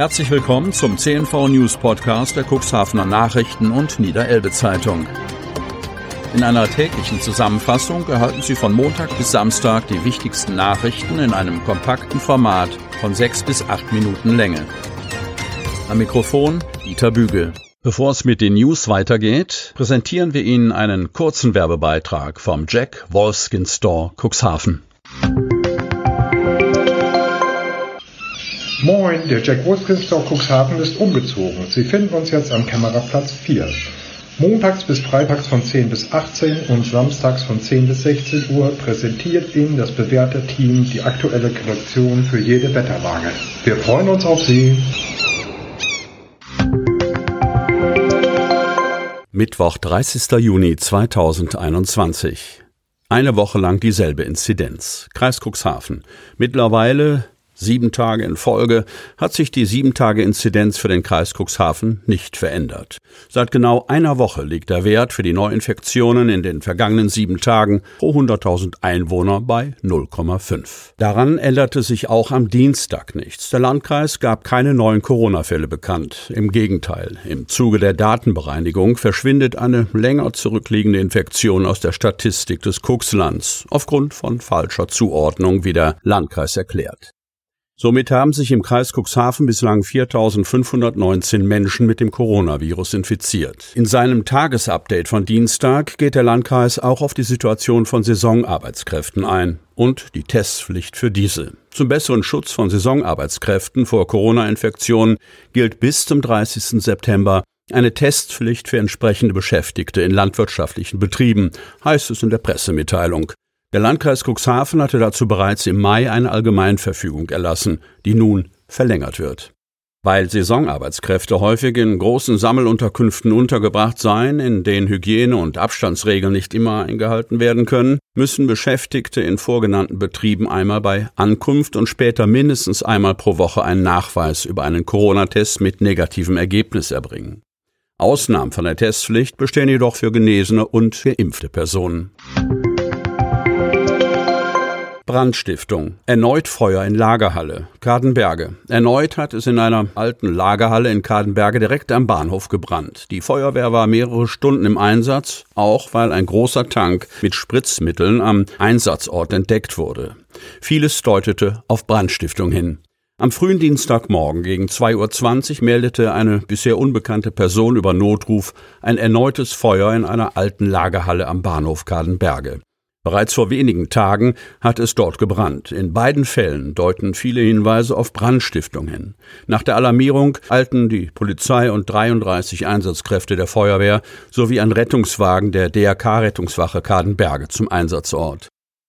Herzlich willkommen zum CNV News Podcast der Cuxhavener Nachrichten und Niederelbe Zeitung. In einer täglichen Zusammenfassung erhalten Sie von Montag bis Samstag die wichtigsten Nachrichten in einem kompakten Format von sechs bis acht Minuten Länge. Am Mikrofon Dieter Bügel. Bevor es mit den News weitergeht, präsentieren wir Ihnen einen kurzen Werbebeitrag vom Jack Wolfskin Store Cuxhaven. Moin, der Jack Wolfskin Store Cuxhaven ist umgezogen. Sie finden uns jetzt am Kameraplatz 4. Montags bis freitags von 10 bis 18 und samstags von 10 bis 16 Uhr präsentiert Ihnen das bewährte Team die aktuelle Kollektion für jede Wetterlage. Wir freuen uns auf Sie. Mittwoch, 30. Juni 2021. Eine Woche lang dieselbe Inzidenz. Kreis Cuxhaven. Mittlerweile Sieben Tage in Folge hat sich die Sieben-Tage-Inzidenz für den Kreis Cuxhaven nicht verändert. Seit genau einer Woche liegt der Wert für die Neuinfektionen in den vergangenen sieben Tagen pro 100.000 Einwohner bei 0,5. Daran änderte sich auch am Dienstag nichts. Der Landkreis gab keine neuen Corona-Fälle bekannt. Im Gegenteil, im Zuge der Datenbereinigung verschwindet eine länger zurückliegende Infektion aus der Statistik des Cuxlands aufgrund von falscher Zuordnung, wie der Landkreis erklärt. Somit haben sich im Kreis Cuxhaven bislang 4.519 Menschen mit dem Coronavirus infiziert. In seinem Tagesupdate von Dienstag geht der Landkreis auch auf die Situation von Saisonarbeitskräften ein und die Testpflicht für diese. Zum besseren Schutz von Saisonarbeitskräften vor Corona-Infektionen gilt bis zum 30. September eine Testpflicht für entsprechende Beschäftigte in landwirtschaftlichen Betrieben, heißt es in der Pressemitteilung. Der Landkreis Cuxhaven hatte dazu bereits im Mai eine Allgemeinverfügung erlassen, die nun verlängert wird. Weil Saisonarbeitskräfte häufig in großen Sammelunterkünften untergebracht seien, in denen Hygiene- und Abstandsregeln nicht immer eingehalten werden können, müssen Beschäftigte in vorgenannten Betrieben einmal bei Ankunft und später mindestens einmal pro Woche einen Nachweis über einen Corona-Test mit negativem Ergebnis erbringen. Ausnahmen von der Testpflicht bestehen jedoch für genesene und geimpfte Personen. Brandstiftung. Erneut Feuer in Lagerhalle. Kadenberge. Erneut hat es in einer alten Lagerhalle in Kadenberge direkt am Bahnhof gebrannt. Die Feuerwehr war mehrere Stunden im Einsatz, auch weil ein großer Tank mit Spritzmitteln am Einsatzort entdeckt wurde. Vieles deutete auf Brandstiftung hin. Am frühen Dienstagmorgen gegen 2.20 Uhr meldete eine bisher unbekannte Person über Notruf ein erneutes Feuer in einer alten Lagerhalle am Bahnhof Kadenberge. Bereits vor wenigen Tagen hat es dort gebrannt. In beiden Fällen deuten viele Hinweise auf Brandstiftung hin. Nach der Alarmierung eilten die Polizei und 33 Einsatzkräfte der Feuerwehr sowie ein Rettungswagen der DRK-Rettungswache Kadenberge zum Einsatzort.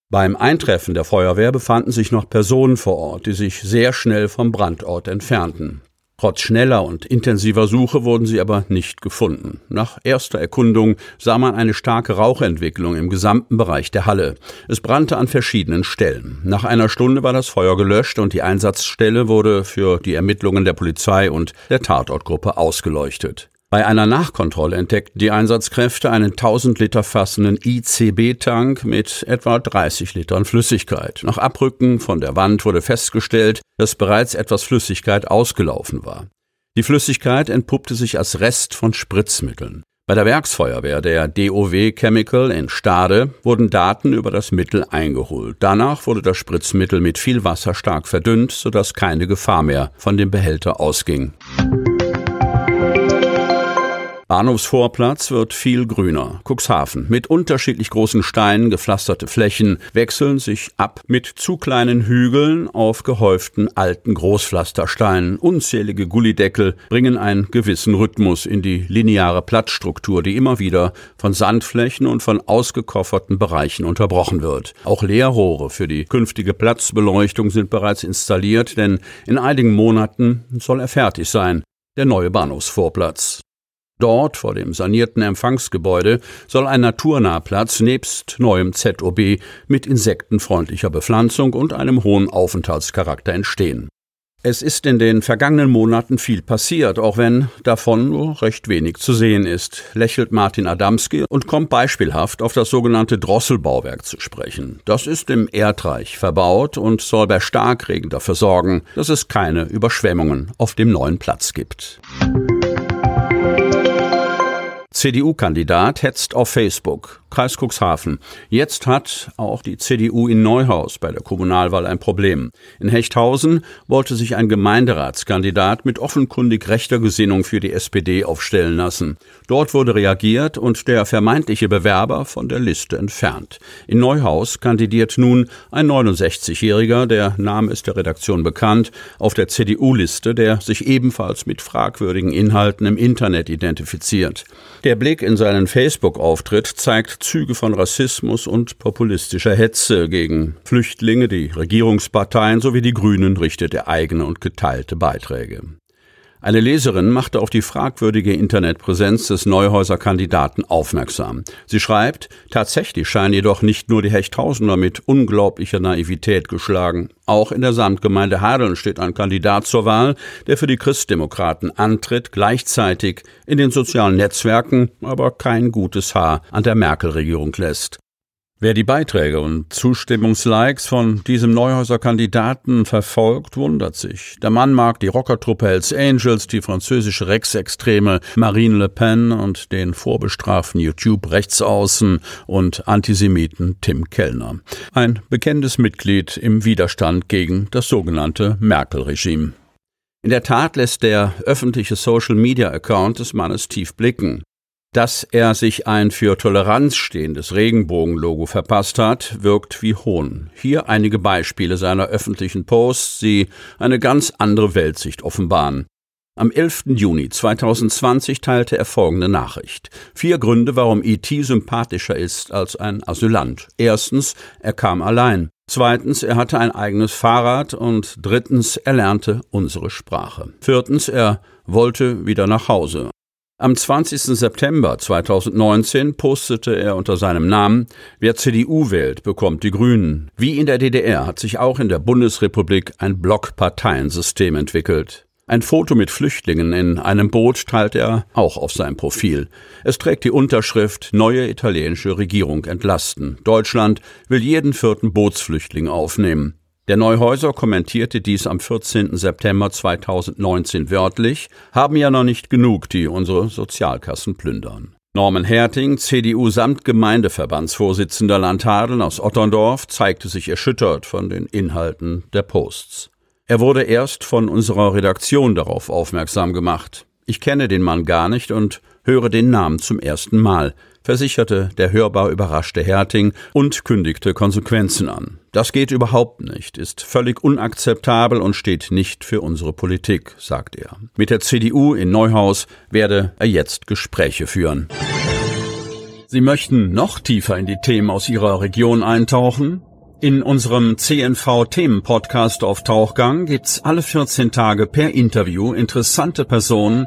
Beim Eintreffen der Feuerwehr befanden sich noch Personen vor Ort, die sich sehr schnell vom Brandort entfernten. Trotz schneller und intensiver Suche wurden sie aber nicht gefunden. Nach erster Erkundung sah man eine starke Rauchentwicklung im gesamten Bereich der Halle. Es brannte an verschiedenen Stellen. Nach einer Stunde war das Feuer gelöscht und die Einsatzstelle wurde für die Ermittlungen der Polizei und der Tatortgruppe ausgeleuchtet. Bei einer Nachkontrolle entdeckten die Einsatzkräfte einen 1000 Liter fassenden ICB-Tank mit etwa 30 Litern Flüssigkeit. Nach Abrücken von der Wand wurde festgestellt, dass bereits etwas Flüssigkeit ausgelaufen war. Die Flüssigkeit entpuppte sich als Rest von Spritzmitteln. Bei der Werksfeuerwehr der DOW Chemical in Stade wurden Daten über das Mittel eingeholt. Danach wurde das Spritzmittel mit viel Wasser stark verdünnt, sodass keine Gefahr mehr von dem Behälter ausging. Bahnhofsvorplatz wird viel grüner. Cuxhaven mit unterschiedlich großen Steinen gepflasterte Flächen wechseln sich ab mit zu kleinen Hügeln auf gehäuften alten Großpflastersteinen. Unzählige Gullideckel bringen einen gewissen Rhythmus in die lineare Platzstruktur, die immer wieder von Sandflächen und von ausgekofferten Bereichen unterbrochen wird. Auch Leerrohre für die künftige Platzbeleuchtung sind bereits installiert, denn in einigen Monaten soll er fertig sein. Der neue Bahnhofsvorplatz. Dort, vor dem sanierten Empfangsgebäude, soll ein Naturnahplatz nebst neuem ZOB mit insektenfreundlicher Bepflanzung und einem hohen Aufenthaltscharakter entstehen. Es ist in den vergangenen Monaten viel passiert, auch wenn davon nur recht wenig zu sehen ist, lächelt Martin Adamski und kommt beispielhaft auf das sogenannte Drosselbauwerk zu sprechen. Das ist im Erdreich verbaut und soll bei Starkregen dafür sorgen, dass es keine Überschwemmungen auf dem neuen Platz gibt. CDU-Kandidat hetzt auf Facebook. Kreis Cuxhaven. Jetzt hat auch die CDU in Neuhaus bei der Kommunalwahl ein Problem. In Hechthausen wollte sich ein Gemeinderatskandidat mit offenkundig rechter Gesinnung für die SPD aufstellen lassen. Dort wurde reagiert und der vermeintliche Bewerber von der Liste entfernt. In Neuhaus kandidiert nun ein 69-Jähriger, der Name ist der Redaktion bekannt, auf der CDU-Liste, der sich ebenfalls mit fragwürdigen Inhalten im Internet identifiziert. Der Blick in seinen Facebook-Auftritt zeigt Züge von Rassismus und populistischer Hetze gegen Flüchtlinge, die Regierungsparteien sowie die Grünen richtet er eigene und geteilte Beiträge. Eine Leserin machte auf die fragwürdige Internetpräsenz des Neuhäuser Kandidaten aufmerksam. Sie schreibt, tatsächlich scheinen jedoch nicht nur die Hechthausener mit unglaublicher Naivität geschlagen. Auch in der Samtgemeinde Hadeln steht ein Kandidat zur Wahl, der für die Christdemokraten antritt, gleichzeitig in den sozialen Netzwerken aber kein gutes Haar an der Merkel-Regierung lässt. Wer die Beiträge und Zustimmungslikes von diesem Neuhäuser Kandidaten verfolgt, wundert sich. Der Mann mag die Rockertruppe Hells Angels, die französische Rechtsextreme Marine Le Pen und den vorbestraften YouTube-Rechtsaußen und Antisemiten Tim Kellner. Ein bekennendes Mitglied im Widerstand gegen das sogenannte Merkel-Regime. In der Tat lässt der öffentliche Social-Media-Account des Mannes tief blicken. Dass er sich ein für Toleranz stehendes Regenbogenlogo verpasst hat, wirkt wie Hohn. Hier einige Beispiele seiner öffentlichen Posts, die eine ganz andere Weltsicht offenbaren. Am 11. Juni 2020 teilte er folgende Nachricht. Vier Gründe, warum E.T. sympathischer ist als ein Asylant. Erstens, er kam allein. Zweitens, er hatte ein eigenes Fahrrad. Und drittens, er lernte unsere Sprache. Viertens, er wollte wieder nach Hause. Am 20. September 2019 postete er unter seinem Namen Wer CDU wählt, bekommt die Grünen. Wie in der DDR hat sich auch in der Bundesrepublik ein Blockparteiensystem entwickelt. Ein Foto mit Flüchtlingen in einem Boot teilt er auch auf sein Profil. Es trägt die Unterschrift Neue italienische Regierung entlasten. Deutschland will jeden vierten Bootsflüchtling aufnehmen. Der Neuhäuser kommentierte dies am 14. September 2019 wörtlich, haben ja noch nicht genug, die unsere Sozialkassen plündern. Norman Herting, CDU-Samtgemeindeverbandsvorsitzender Landhadeln aus Otterndorf, zeigte sich erschüttert von den Inhalten der Posts. Er wurde erst von unserer Redaktion darauf aufmerksam gemacht. Ich kenne den Mann gar nicht und höre den Namen zum ersten Mal versicherte der hörbar überraschte Herting und kündigte Konsequenzen an. Das geht überhaupt nicht, ist völlig unakzeptabel und steht nicht für unsere Politik, sagt er. Mit der CDU in Neuhaus werde er jetzt Gespräche führen. Sie möchten noch tiefer in die Themen aus Ihrer Region eintauchen? In unserem CNV-Themen-Podcast auf Tauchgang gibt's alle 14 Tage per Interview interessante Personen,